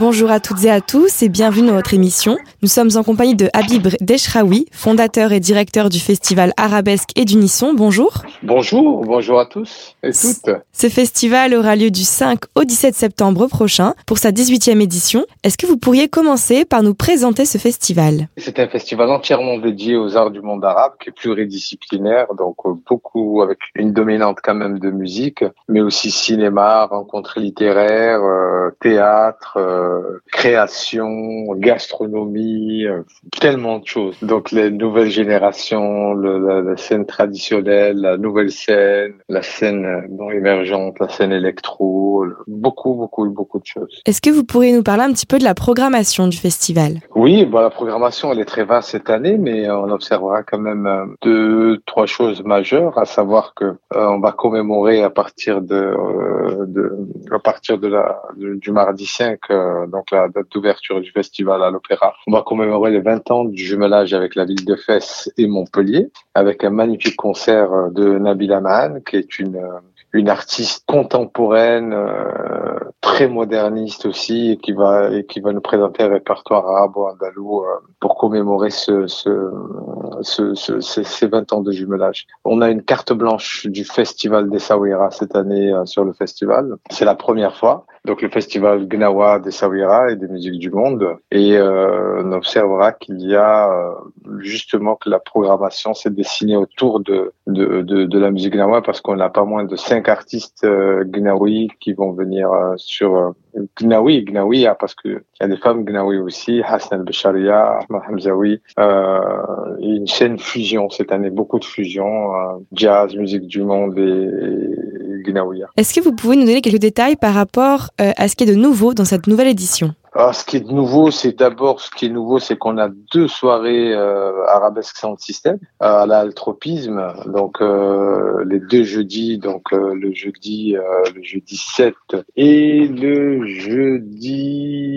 Bonjour à toutes et à tous et bienvenue dans notre émission. Nous sommes en compagnie de Habib Deshraoui, fondateur et directeur du festival Arabesque et d'Unisson. Bonjour. Bonjour, bonjour à tous et toutes. Ce festival aura lieu du 5 au 17 septembre prochain pour sa 18e édition. Est-ce que vous pourriez commencer par nous présenter ce festival? C'est un festival entièrement dédié aux arts du monde arabe qui est pluridisciplinaire, donc euh, beaucoup avec une dominante quand même de musique, mais aussi cinéma, rencontres littéraires, euh, théâtre, euh, création, gastronomie, euh, tellement de choses. Donc les nouvelles générations, le, la, la, scène traditionnelle, la nouvelle scène, la scène non émergente, la scène électro, beaucoup, beaucoup, beaucoup de choses. Est-ce que vous pourriez nous parler un petit peu de la programmation du festival? Oui, bon, la programmation elle est très vaste cette année, mais on observera quand même deux, trois choses majeures, à savoir que euh, on va commémorer à partir de, euh, de à partir de la du mardi 5 euh, donc la date d'ouverture du festival à l'Opéra. On va commémorer les 20 ans du jumelage avec la ville de Fès et Montpellier, avec un magnifique concert de Nabila Mahan, qui est une une artiste contemporaine, euh, très moderniste aussi, et qui va et qui va nous présenter un répertoire arabo andalou euh, pour commémorer ce, ce, ce, ce, ces 20 ans de jumelage. On a une carte blanche du festival des Sawira cette année euh, sur le festival. C'est la première fois. Donc le festival Gnawa des Sawira et des musiques du monde. Et euh, on observera qu'il y a euh, justement que la programmation s'est dessinée autour de, de, de, de la musique Gnawa parce qu'on n'a pas moins de cinq artistes euh, Gnawi qui vont venir euh, sur euh, Gnawi, Gnawi, hein, parce que il y a des femmes Gnawi aussi, Hassan al-Basharia, Ahmad Hamzawi, euh, une chaîne fusion cette année, beaucoup de fusion, euh, jazz, musique du monde et, et. Est-ce que vous pouvez nous donner quelques détails par rapport euh, à ce qui est de nouveau dans cette nouvelle édition? Alors, ce qui est nouveau, c'est d'abord ce qui est nouveau, c'est qu'on a deux soirées euh, arabesque sound system euh, à l'altropisme, donc euh, les deux jeudis, donc euh, le jeudi le jeudi 7 et le jeudi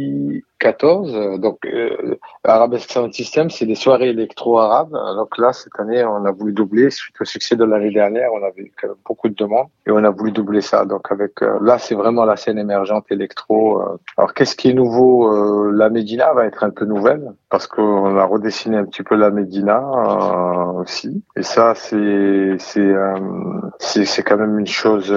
14. Donc euh, arabesque sound system, c'est des soirées électro-arabes. Donc là, cette année, on a voulu doubler suite au succès de l'année dernière. On avait beaucoup de demandes et on a voulu doubler ça. Donc avec là, c'est vraiment la scène émergente électro. Alors qu'est-ce qui est nouveau euh, la Médina va être un peu nouvelle parce qu'on a redessiné un petit peu la Médina euh, aussi. Et ça, c'est c'est euh, c'est quand même une chose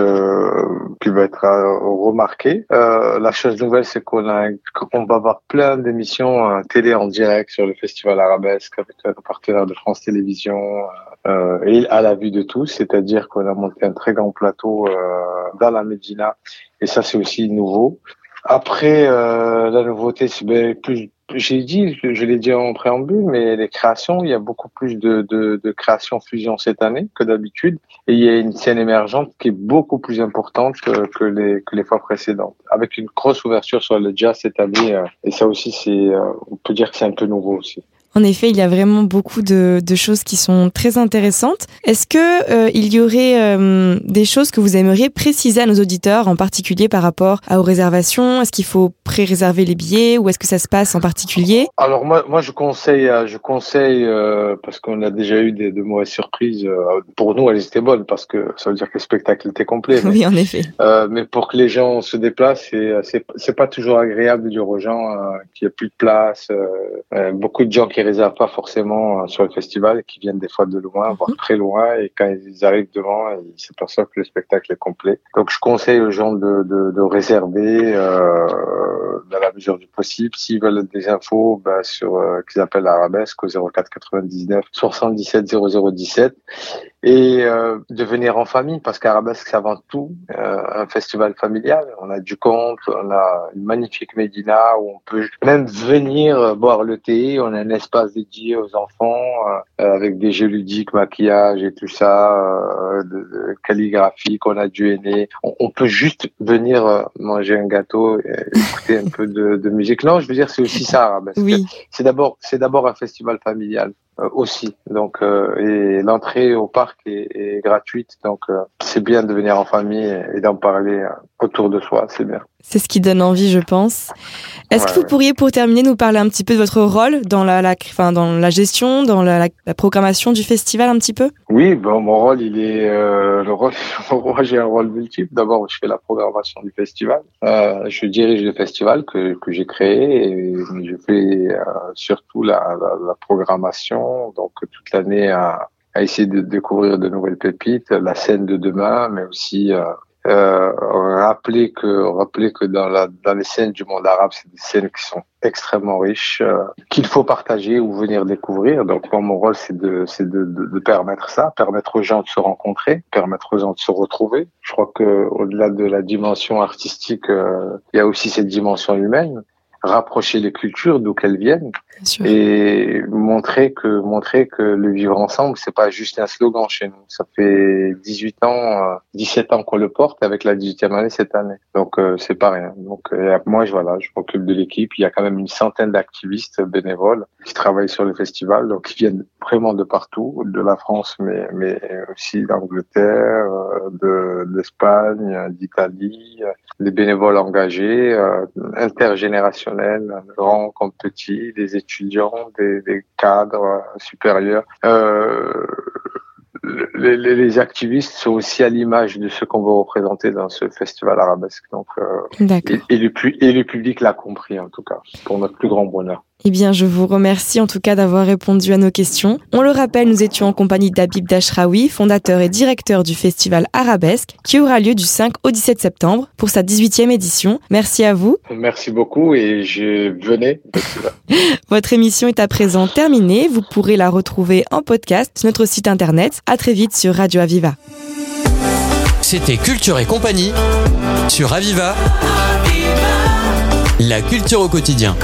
qui va être remarquée. la chose nouvelle, c'est qu'on a qu'on va avoir plein d'émissions télé en direct sur le festival arabesque avec un partenaire de France Télévisions. Euh, et à la vue de tous, c'est-à-dire qu'on a monté un très grand plateau euh, dans la Médina, et ça c'est aussi nouveau. Après, euh, la nouveauté, c'est ben, plus. J'ai dit, je l'ai dit en préambule, mais les créations, il y a beaucoup plus de, de, de créations fusion cette année que d'habitude, et il y a une scène émergente qui est beaucoup plus importante que, que les que les fois précédentes, avec une grosse ouverture sur le jazz cette année, euh, et ça aussi, c'est, euh, on peut dire que c'est un peu nouveau aussi. En effet, il y a vraiment beaucoup de, de choses qui sont très intéressantes. Est-ce que euh, il y aurait euh, des choses que vous aimeriez préciser à nos auditeurs, en particulier par rapport aux réservations? Est-ce qu'il faut pré-réserver les billets ou est-ce que ça se passe en particulier? Alors moi, moi je conseille, je conseille euh, parce qu'on a déjà eu des, de mauvaises surprises. pour nous, elles étaient bonnes parce que ça veut dire que le spectacle était complet. Mais, oui, en effet. mais pour que les gens se déplacent, c'est c'est pas toujours agréable de dire aux gens qu'il n'y a plus de place. beaucoup de gens qui réservent pas forcément sur le festival, qui viennent des fois de loin, voire très loin, et quand ils arrivent devant, ils s'aperçoivent que le spectacle est complet. Donc je conseille aux gens de, de, de réserver euh, dans la mesure du possible. S'ils veulent des infos, bah, sur euh, qu'ils appellent Arabesque au 04 99 77 0017 et euh, de venir en famille parce qu'Arabesque c'est avant tout euh, un festival familial. On a du conte, on a une magnifique médina où on peut même venir boire le thé. On a un espace dédié aux enfants euh, avec des jeux ludiques, maquillage et tout ça, euh, de, de calligraphie qu'on a du aîné. On, on, peut juste venir euh, manger un gâteau et écouter un peu de, de, musique. Non, je veux dire c'est aussi ça Arabesque. Oui. C'est d'abord c'est d'abord un festival familial. Aussi. Donc, et l'entrée au parc est, gratuite. Donc, c'est bien de venir en famille et d'en parler autour de soi. C'est bien. C'est ce qui donne envie, je pense. Est-ce que vous pourriez, pour terminer, nous parler un petit peu de votre rôle dans la, la enfin, dans la gestion, dans la, la, programmation du festival, un petit peu? Oui, bon, mon rôle, il est euh, le rôle. Moi, j'ai un rôle multiple. D'abord, je fais la programmation du festival. Euh, je dirige le festival que, que j'ai créé et je fais euh, surtout la, la, Donc toute l'année à, essayer de découvrir de nouvelles pépites, la scène de demain, mais aussi euh, euh, rappeler que rappeler que dans la dans les scènes du monde arabe, c'est des scènes qui sont extrêmement riches euh, qu'il faut partager ou venir découvrir. Donc moi, mon rôle c'est de c'est de, permettre ça, permettre aux gens de se rencontrer, permettre aux gens de se retrouver. Je crois que au-delà de la dimension artistique, il y a aussi cette dimension humaine rapprocher les cultures d'où qu'elles viennent et montrer que montrer que le vivre ensemble c'est pas juste un slogan chez nous. Ça fait 18 ans 17 euh, ans qu'on le porte avec la 18e année cette année. Donc euh, c'est pas rien. Donc euh, moi je voilà je m'occupe de l'équipe. Il y a quand même une centaine d'activistes bénévoles qui travaillent sur le festival. Donc qui viennent vraiment de partout de la France mais mais aussi d'Angleterre de d'Espagne d'Italie des bénévoles engagés intergénérationnels grands comme petits des étudiants des, des cadres supérieurs. Euh, les, les, activistes sont aussi à l'image de ce qu'on veut représenter dans ce festival arabesque. Donc, euh, et, et, le, et le public l'a compris en tout cas, pour notre plus grand bonheur. Eh bien, je vous remercie en tout cas d'avoir répondu à nos questions. On le rappelle, nous étions en compagnie d'Abib Dashraoui, fondateur et directeur du festival Arabesque, qui aura lieu du 5 au 17 septembre pour sa 18e édition. Merci à vous. Merci beaucoup et je venais. Votre émission est à présent terminée. Vous pourrez la retrouver en podcast sur notre site internet. À très vite sur Radio Aviva. C'était Culture et compagnie sur Aviva. La culture au quotidien.